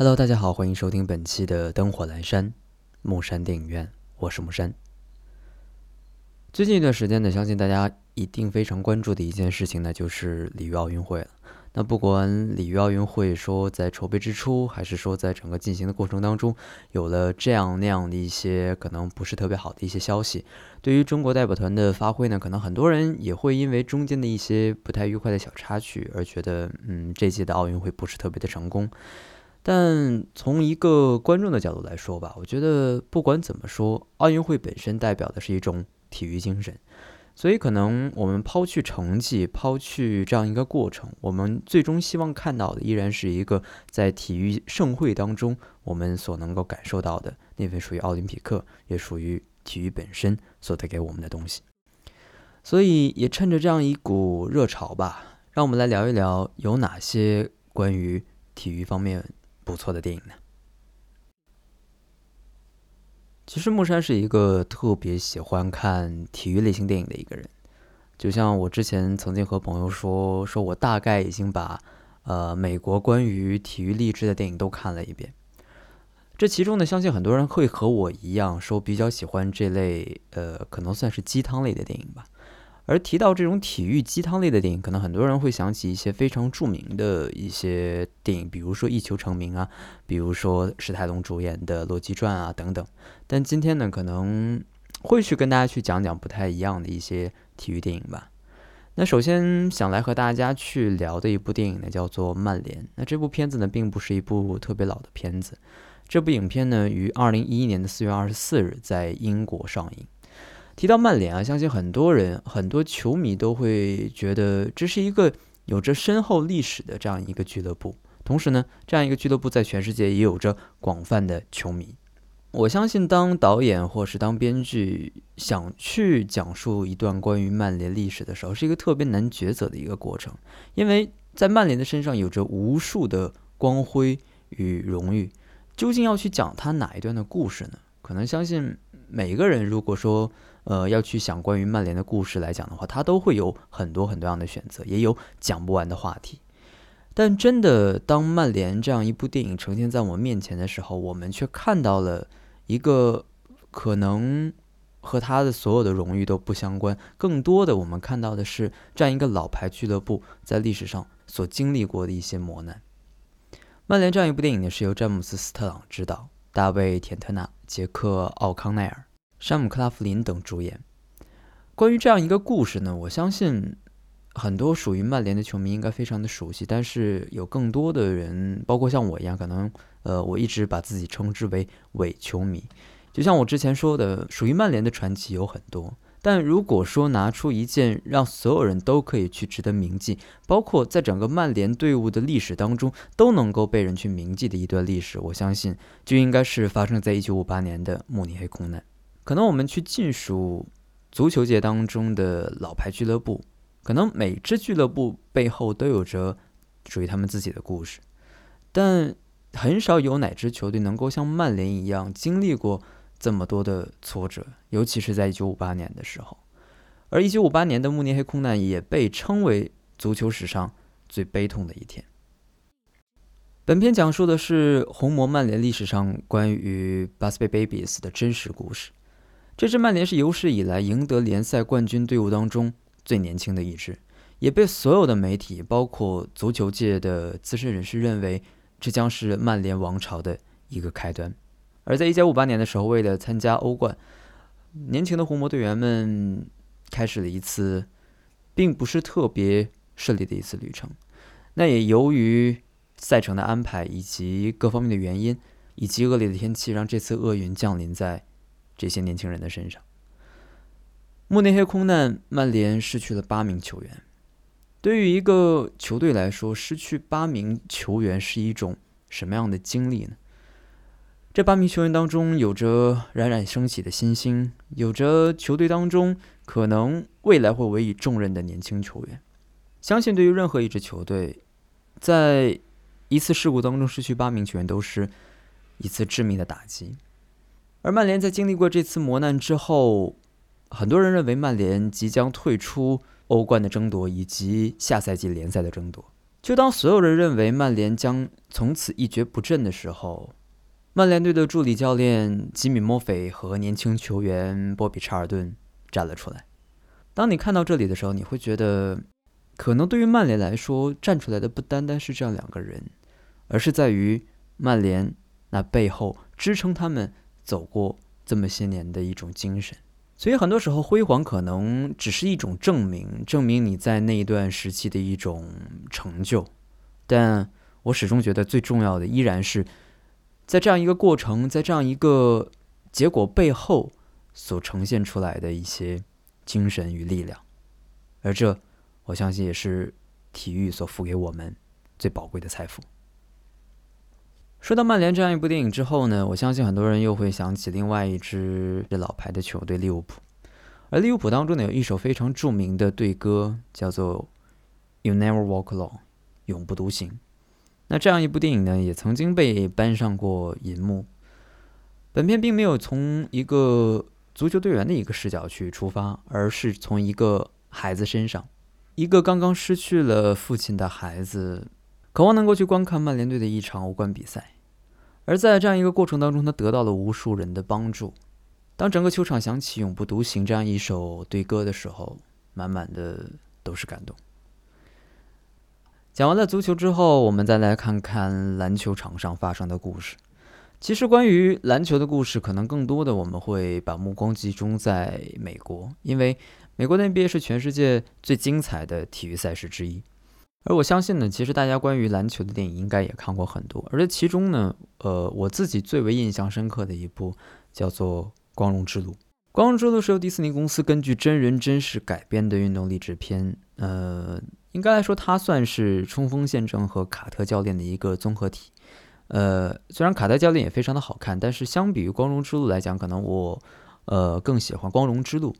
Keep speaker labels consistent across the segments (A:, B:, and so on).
A: Hello，大家好，欢迎收听本期的灯火阑珊木山电影院，我是木山。最近一段时间呢，相信大家一定非常关注的一件事情呢，就是里约奥运会了。那不管里约奥运会说在筹备之初，还是说在整个进行的过程当中，有了这样那样的一些可能不是特别好的一些消息，对于中国代表团的发挥呢，可能很多人也会因为中间的一些不太愉快的小插曲而觉得，嗯，这届的奥运会不是特别的成功。但从一个观众的角度来说吧，我觉得不管怎么说，奥运会本身代表的是一种体育精神，所以可能我们抛去成绩，抛去这样一个过程，我们最终希望看到的依然是一个在体育盛会当中我们所能够感受到的那份属于奥林匹克，也属于体育本身所带给我们的东西。所以也趁着这样一股热潮吧，让我们来聊一聊有哪些关于体育方面。不错的电影呢。其实木山是一个特别喜欢看体育类型电影的一个人，就像我之前曾经和朋友说，说我大概已经把呃美国关于体育励志的电影都看了一遍。这其中呢，相信很多人会和我一样，说比较喜欢这类呃可能算是鸡汤类的电影吧。而提到这种体育鸡汤类的电影，可能很多人会想起一些非常著名的一些电影，比如说《一球成名》啊，比如说史泰龙主演的《洛基传》啊等等。但今天呢，可能会去跟大家去讲讲不太一样的一些体育电影吧。那首先想来和大家去聊的一部电影呢，叫做《曼联》。那这部片子呢，并不是一部特别老的片子。这部影片呢，于二零一一年的四月二十四日在英国上映。提到曼联啊，相信很多人、很多球迷都会觉得这是一个有着深厚历史的这样一个俱乐部。同时呢，这样一个俱乐部在全世界也有着广泛的球迷。我相信，当导演或是当编剧想去讲述一段关于曼联历史的时候，是一个特别难抉择的一个过程，因为在曼联的身上有着无数的光辉与荣誉。究竟要去讲他哪一段的故事呢？可能相信每个人，如果说。呃，要去想关于曼联的故事来讲的话，它都会有很多很多样的选择，也有讲不完的话题。但真的，当曼联这样一部电影呈现在我们面前的时候，我们却看到了一个可能和他的所有的荣誉都不相关，更多的我们看到的是这样一个老牌俱乐部在历史上所经历过的一些磨难。曼联这样一部电影呢，是由詹姆斯·斯特朗执导，大卫·田特纳、杰克·奥康奈尔。山姆·克拉夫林等主演。关于这样一个故事呢，我相信很多属于曼联的球迷应该非常的熟悉，但是有更多的人，包括像我一样，可能呃，我一直把自己称之为伪球迷。就像我之前说的，属于曼联的传奇有很多，但如果说拿出一件让所有人都可以去值得铭记，包括在整个曼联队伍的历史当中都能够被人去铭记的一段历史，我相信就应该是发生在一九五八年的慕尼黑空难。可能我们去尽数足球界当中的老牌俱乐部，可能每支俱乐部背后都有着属于他们自己的故事，但很少有哪支球队能够像曼联一样经历过这么多的挫折，尤其是在一九五八年的时候。而一九五八年的慕尼黑空难也被称为足球史上最悲痛的一天。本片讲述的是红魔曼联历史上关于 Busby Babies 的真实故事。这支曼联是有史以来赢得联赛冠军队伍当中最年轻的一支，也被所有的媒体，包括足球界的资深人士认为，这将是曼联王朝的一个开端。而在1958年的时候，为了参加欧冠，年轻的红魔队员们开始了一次并不是特别顺利的一次旅程。那也由于赛程的安排以及各方面的原因，以及恶劣的天气，让这次厄运降临在。这些年轻人的身上，慕尼黑空难，曼联失去了八名球员。对于一个球队来说，失去八名球员是一种什么样的经历呢？这八名球员当中，有着冉冉升起的新星，有着球队当中可能未来会委以重任的年轻球员。相信对于任何一支球队，在一次事故当中失去八名球员，都是一次致命的打击。而曼联在经历过这次磨难之后，很多人认为曼联即将退出欧冠的争夺以及下赛季联赛的争夺。就当所有人认为曼联将从此一蹶不振的时候，曼联队的助理教练吉米·莫菲和年轻球员波比·查尔顿站了出来。当你看到这里的时候，你会觉得，可能对于曼联来说，站出来的不单单是这样两个人，而是在于曼联那背后支撑他们走过这么些年的一种精神。所以很多时候，辉煌可能只是一种证明，证明你在那一段时期的一种成就。但我始终觉得，最重要的依然是。在这样一个过程，在这样一个结果背后所呈现出来的一些精神与力量，而这我相信也是体育所付给我们最宝贵的财富。说到曼联这样一部电影之后呢，我相信很多人又会想起另外一支老牌的球队利物浦，而利物浦当中呢有一首非常著名的队歌，叫做《You Never Walk Alone》，永不独行。那这样一部电影呢，也曾经被搬上过银幕。本片并没有从一个足球队员的一个视角去出发，而是从一个孩子身上，一个刚刚失去了父亲的孩子，渴望能够去观看曼联队的一场欧冠比赛。而在这样一个过程当中，他得到了无数人的帮助。当整个球场响起《永不独行》这样一首队歌的时候，满满的都是感动。讲完了足球之后，我们再来看看篮球场上发生的故事。其实，关于篮球的故事，可能更多的我们会把目光集中在美国，因为美国的 NBA 是全世界最精彩的体育赛事之一。而我相信呢，其实大家关于篮球的电影应该也看过很多，而这其中呢，呃，我自己最为印象深刻的一部叫做《光荣之路》。《光荣之路》是由迪士尼公司根据真人真事改编的运动励志片，呃。应该来说，它算是冲锋陷阵和卡特教练的一个综合体。呃，虽然卡特教练也非常的好看，但是相比于光荣之路来讲，可能我呃更喜欢光荣之路。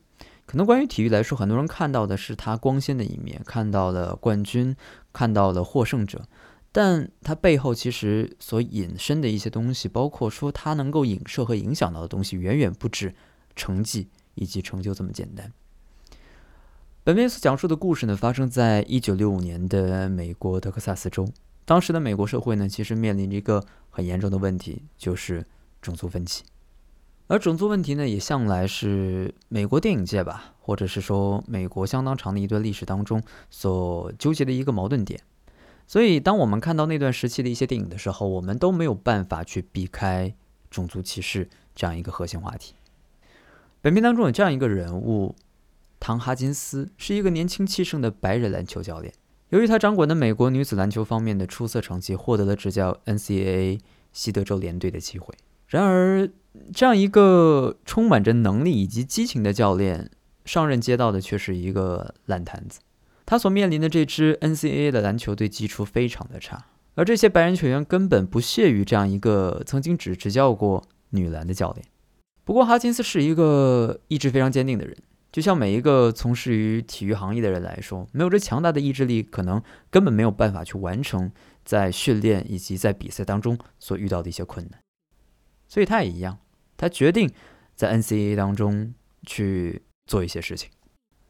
A: 可能关于体育来说，很多人看到的是他光鲜的一面，看到了冠军，看到了获胜者，但他背后其实所引申的一些东西，包括说他能够影射和影响到的东西，远远不止成绩以及成就这么简单。本片所讲述的故事呢，发生在一九六五年的美国德克萨斯州。当时的美国社会呢，其实面临着一个很严重的问题，就是种族分歧。而种族问题呢，也向来是美国电影界吧，或者是说美国相当长的一段历史当中所纠结的一个矛盾点。所以，当我们看到那段时期的一些电影的时候，我们都没有办法去避开种族歧视这样一个核心话题。本片当中有这样一个人物。唐·哈金斯是一个年轻气盛的白人篮球教练。由于他掌管的美国女子篮球方面的出色成绩，获得了执教 NCAA 西德州联队的机会。然而，这样一个充满着能力以及激情的教练，上任接到的却是一个烂摊子。他所面临的这支 NCAA 的篮球队基础非常的差，而这些白人球员根本不屑于这样一个曾经只执教过女篮的教练。不过，哈金斯是一个意志非常坚定的人。就像每一个从事于体育行业的人来说，没有这强大的意志力，可能根本没有办法去完成在训练以及在比赛当中所遇到的一些困难。所以他也一样，他决定在 NCA 当中去做一些事情。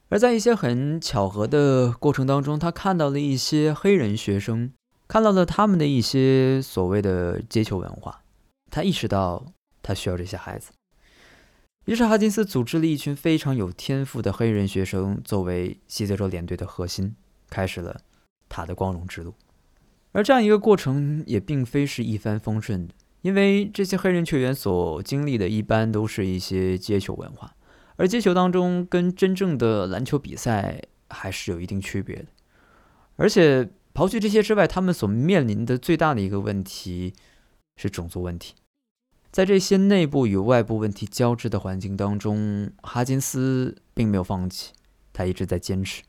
A: 而在一些很巧合的过程当中，他看到了一些黑人学生，看到了他们的一些所谓的街球文化，他意识到他需要这些孩子。于是，哈金斯组织了一群非常有天赋的黑人学生作为西泽州联队的核心，开始了他的光荣之路。而这样一个过程也并非是一帆风顺的，因为这些黑人球员所经历的一般都是一些街球文化，而街球当中跟真正的篮球比赛还是有一定区别的。而且，刨去这些之外，他们所面临的最大的一个问题是种族问题。在这些内部与外部问题交织的环境当中，哈金斯并没有放弃，他一直在坚持。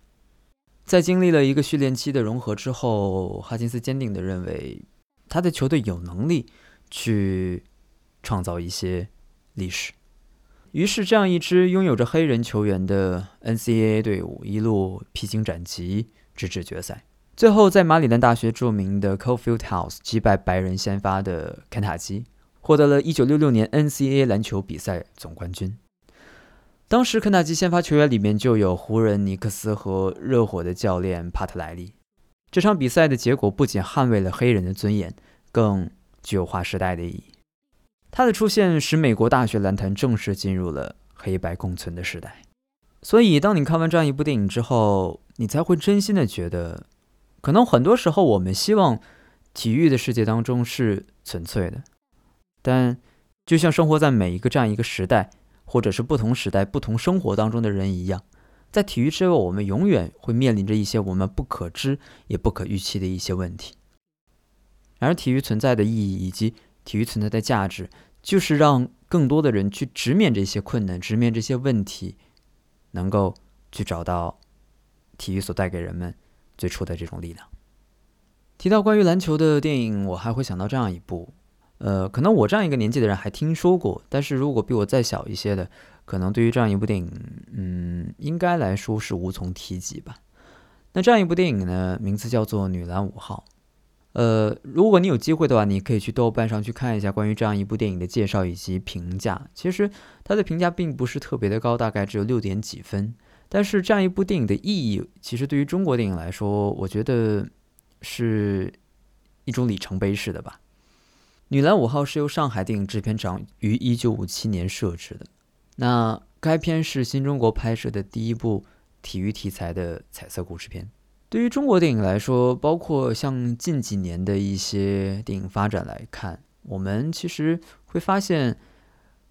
A: 在经历了一个训练期的融合之后，哈金斯坚定地认为，他的球队有能力去创造一些历史。于是，这样一支拥有着黑人球员的 NCAA 队伍一路披荆斩棘，直至决赛，最后在马里兰大学著名的 c o f i e l d House 击败白人先发的肯塔基。获得了1966年 NCAA 篮球比赛总冠军。当时肯塔基先发球员里面就有湖人、尼克斯和热火的教练帕特莱利。这场比赛的结果不仅捍卫了黑人的尊严，更具有划时代的意义。他的出现使美国大学篮坛正式进入了黑白共存的时代。所以，当你看完这样一部电影之后，你才会真心的觉得，可能很多时候我们希望体育的世界当中是纯粹的，但就像生活在每一个这样一个时代，或者是不同时代、不同生活当中的人一样，在体育之外，我们永远会面临着一些我们不可知也不可预期的一些问题。而，体育存在的意义以及体育存在的价值，就是让更多的人去直面这些困难，直面这些问题。能够去找到体育所带给人们最初的这种力量。提到关于篮球的电影，我还会想到这样一部，呃，可能我这样一个年纪的人还听说过，但是如果比我再小一些的，可能对于这样一部电影，嗯，应该来说是无从提及吧。那这样一部电影呢，名字叫做《女篮五号》。呃，如果你有机会的话，你可以去豆瓣上去看一下关于这样一部电影的介绍以及评价。其实它的评价并不是特别的高，大概只有六点几分。但是这样一部电影的意义，其实对于中国电影来说，我觉得是一种里程碑式的吧。《女篮五号》是由上海电影制片厂于一九五七年设置的。那该片是新中国拍摄的第一部体育题材的彩色故事片。对于中国电影来说，包括像近几年的一些电影发展来看，我们其实会发现，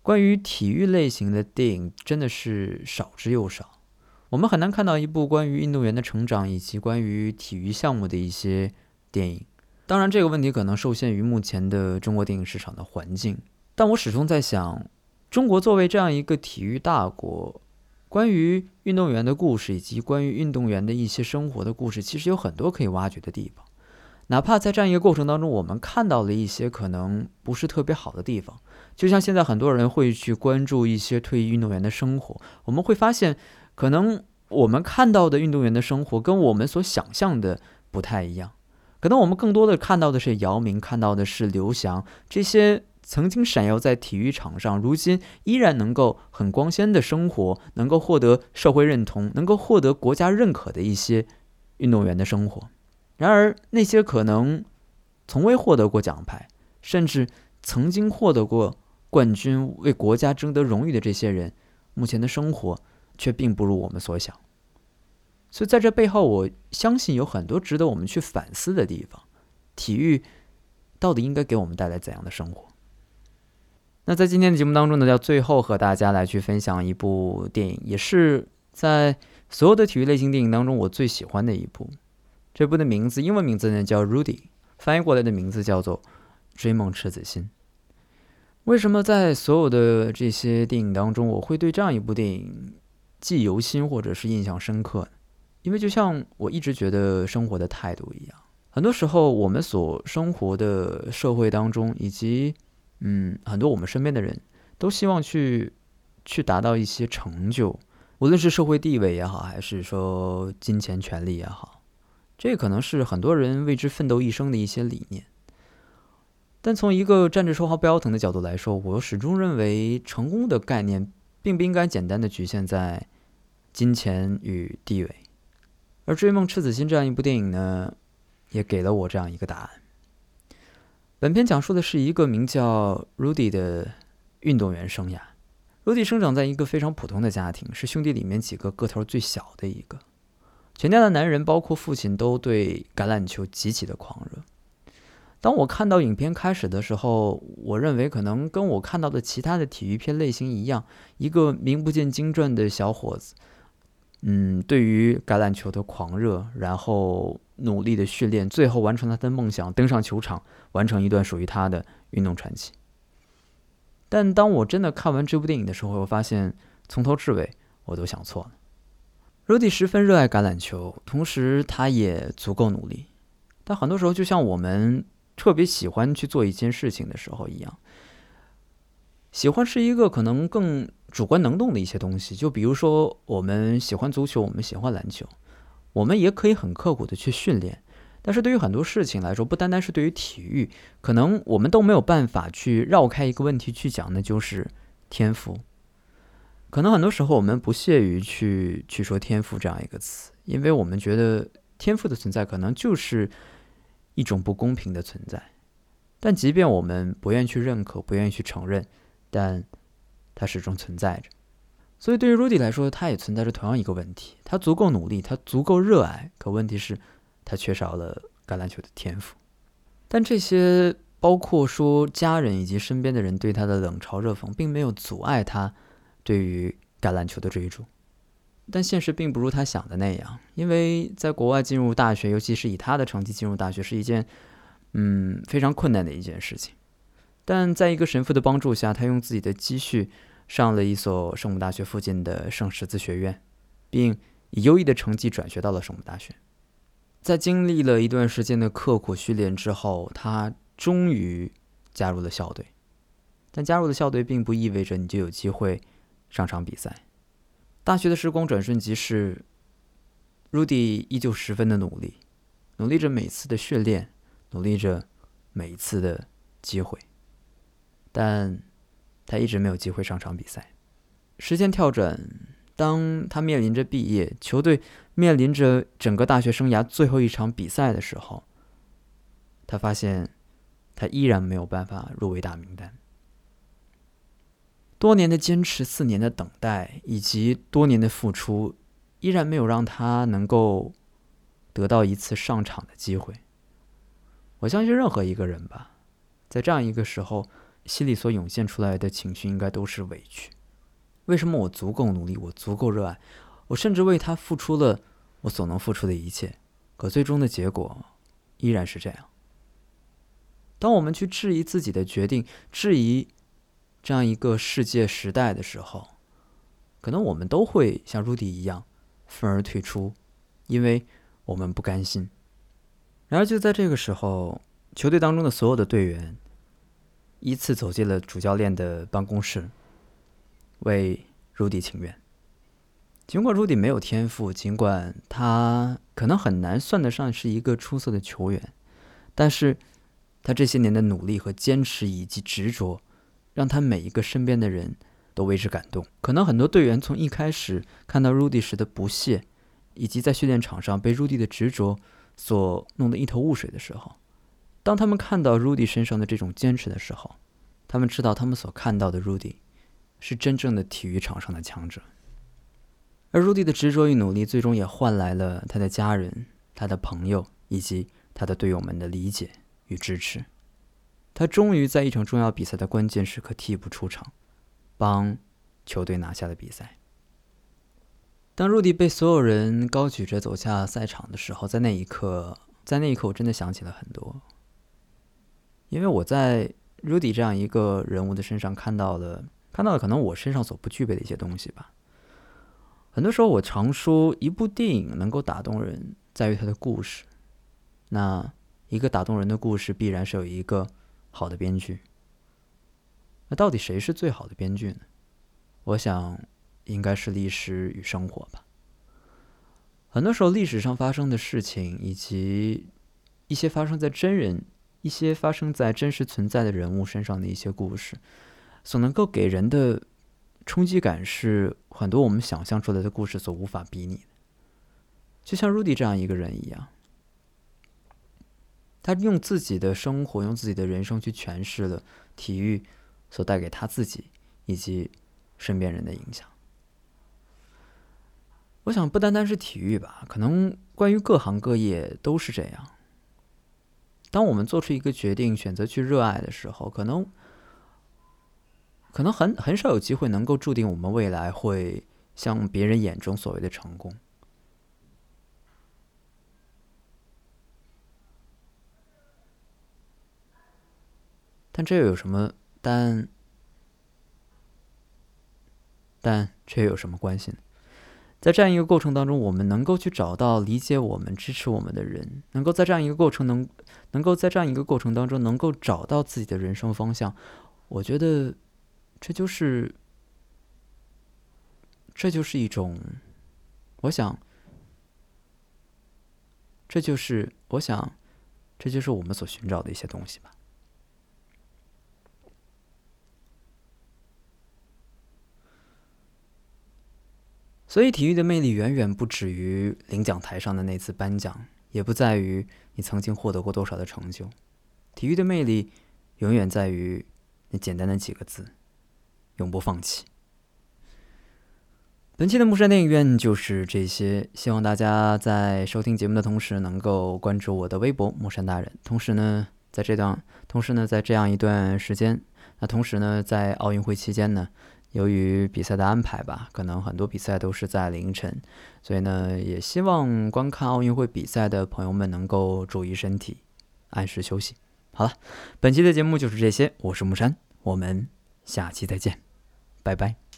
A: 关于体育类型的电影真的是少之又少。我们很难看到一部关于运动员的成长以及关于体育项目的一些电影。当然，这个问题可能受限于目前的中国电影市场的环境。但我始终在想，中国作为这样一个体育大国。关于运动员的故事，以及关于运动员的一些生活的故事，其实有很多可以挖掘的地方。哪怕在这样一个过程当中，我们看到了一些可能不是特别好的地方，就像现在很多人会去关注一些退役运动员的生活，我们会发现，可能我们看到的运动员的生活跟我们所想象的不太一样。可能我们更多的看到的是姚明，看到的是刘翔这些。曾经闪耀在体育场上，如今依然能够很光鲜的生活，能够获得社会认同，能够获得国家认可的一些运动员的生活。然而，那些可能从未获得过奖牌，甚至曾经获得过冠军、为国家争得荣誉的这些人，目前的生活却并不如我们所想。所以，在这背后，我相信有很多值得我们去反思的地方。体育到底应该给我们带来怎样的生活？那在今天的节目当中呢，要最后和大家来去分享一部电影，也是在所有的体育类型电影当中我最喜欢的一部。这部的名字，英文名字呢叫《Rudy》，翻译过来的名字叫做《追梦赤子心》。为什么在所有的这些电影当中，我会对这样一部电影记犹新或者是印象深刻呢？因为就像我一直觉得生活的态度一样，很多时候我们所生活的社会当中，以及嗯，很多我们身边的人都希望去去达到一些成就，无论是社会地位也好，还是说金钱权利也好，这可能是很多人为之奋斗一生的一些理念。但从一个站着说话不腰疼的角度来说，我始终认为成功的概念并不应该简单的局限在金钱与地位。而《追梦赤子心》这样一部电影呢，也给了我这样一个答案。本片讲述的是一个名叫 Rudy 的运动员生涯。Rudy 生长在一个非常普通的家庭，是兄弟里面几个个头最小的一个。全家的男人，包括父亲，都对橄榄球极其的狂热。当我看到影片开始的时候，我认为可能跟我看到的其他的体育片类型一样，一个名不见经传的小伙子，嗯，对于橄榄球的狂热，然后。努力的训练，最后完成他的梦想，登上球场，完成一段属于他的运动传奇。但当我真的看完这部电影的时候，我发现从头至尾我都想错了。Rudy 十分热爱橄榄球，同时他也足够努力。但很多时候，就像我们特别喜欢去做一件事情的时候一样，喜欢是一个可能更主观能动的一些东西。就比如说，我们喜欢足球，我们喜欢篮球。我们也可以很刻苦的去训练，但是对于很多事情来说，不单单是对于体育，可能我们都没有办法去绕开一个问题去讲，那就是天赋。可能很多时候我们不屑于去去说天赋这样一个词，因为我们觉得天赋的存在可能就是一种不公平的存在。但即便我们不愿意去认可，不愿意去承认，但它始终存在着。所以对于 Rudy 来说，他也存在着同样一个问题：他足够努力，他足够热爱，可问题是，他缺少了橄榄球的天赋。但这些，包括说家人以及身边的人对他的冷嘲热讽，并没有阻碍他对于橄榄球的追逐。但现实并不如他想的那样，因为在国外进入大学，尤其是以他的成绩进入大学，是一件。嗯，非常困难的一件事情，但在一个神父的帮助下，他用自己的积蓄上了一所圣母大学附近的圣十字学院，并以优异的成绩转学到了圣母大学。在经历了一段时间的刻苦训练之后，他终于加入了校队。但加入了校队并不意味着你就有机会上场比赛。大学的时光转瞬即逝，Rudy 依旧十分的努力，努力着每次的训练。努力着每一次的机会，但他一直没有机会上场比赛。时间跳转，当他面临着毕业，球队面临着整个大学生涯最后一场比赛的时候，他发现他依然没有办法入围大名单。多年的坚持，四年的等待，以及多年的付出，依然没有让他能够得到一次上场的机会。我相信任何一个人吧，在这样一个时候，心里所涌现出来的情绪应该都是委屈。为什么我足够努力，我足够热爱，我甚至为他付出了我所能付出的一切，可最终的结果依然是这样。当我们去质疑自己的决定，质疑这样一个世界时代的时候，可能我们都会像 Rudy 一样愤而退出，因为我们不甘心。然而，就在这个时候，球队当中的所有的队员依次走进了主教练的办公室，为 Rudy 请愿。尽管 Rudy 没有天赋，尽管他可能很难算得上是一个出色的球员，但是他这些年的努力和坚持以及执着，让他每一个身边的人都为之感动。可能很多队员从一开始看到 Rudy 时的不屑，以及在训练场上被 Rudy 的执着。所弄得一头雾水的时候，当他们看到 Rudy 身上的这种坚持的时候，他们知道他们所看到的 Rudy 是真正的体育场上的强者。而 Rudy 的执着与努力，最终也换来了他的家人、他的朋友以及他的队友们的理解与支持。他终于在一场重要比赛的关键时刻替补出场，帮球队拿下了比赛。当 Rudy 被所有人高举着走下赛场的时候，在那一刻，在那一刻，我真的想起了很多，因为我在 Rudy 这样一个人物的身上看到了，看到了可能我身上所不具备的一些东西吧。很多时候，我常说，一部电影能够打动人，在于它的故事。那一个打动人的故事，必然是有一个好的编剧。那到底谁是最好的编剧呢？我想。应该是历史与生活吧。很多时候，历史上发生的事情，以及一些发生在真人、一些发生在真实存在的人物身上的一些故事，所能够给人的冲击感，是很多我们想象出来的故事所无法比拟的。就像 Rudy 这样一个人一样，他用自己的生活、用自己的人生去诠释了体育所带给他自己以及身边人的影响。我想不单单是体育吧，可能关于各行各业都是这样。当我们做出一个决定，选择去热爱的时候，可能可能很很少有机会能够注定我们未来会像别人眼中所谓的成功。但这又有什么？但但这又有什么关系呢？在这样一个过程当中，我们能够去找到理解我们、支持我们的人，能够在这样一个过程能，能够在这样一个过程当中能够找到自己的人生方向，我觉得这就是，这就是一种，我想，这就是我想，这就是我们所寻找的一些东西吧。所以，体育的魅力远远不止于领奖台上的那次颁奖，也不在于你曾经获得过多少的成就。体育的魅力，永远在于那简单的几个字：永不放弃。本期的木山电影院就是这些，希望大家在收听节目的同时，能够关注我的微博木山大人。同时呢，在这段，同时呢，在这样一段时间，那同时呢，在奥运会期间呢，由于比赛的安排吧，可能很多比赛都是在凌晨，所以呢，也希望观看奥运会比赛的朋友们能够注意身体，按时休息。好了，本期的节目就是这些，我是木山，我们下期再见，拜拜。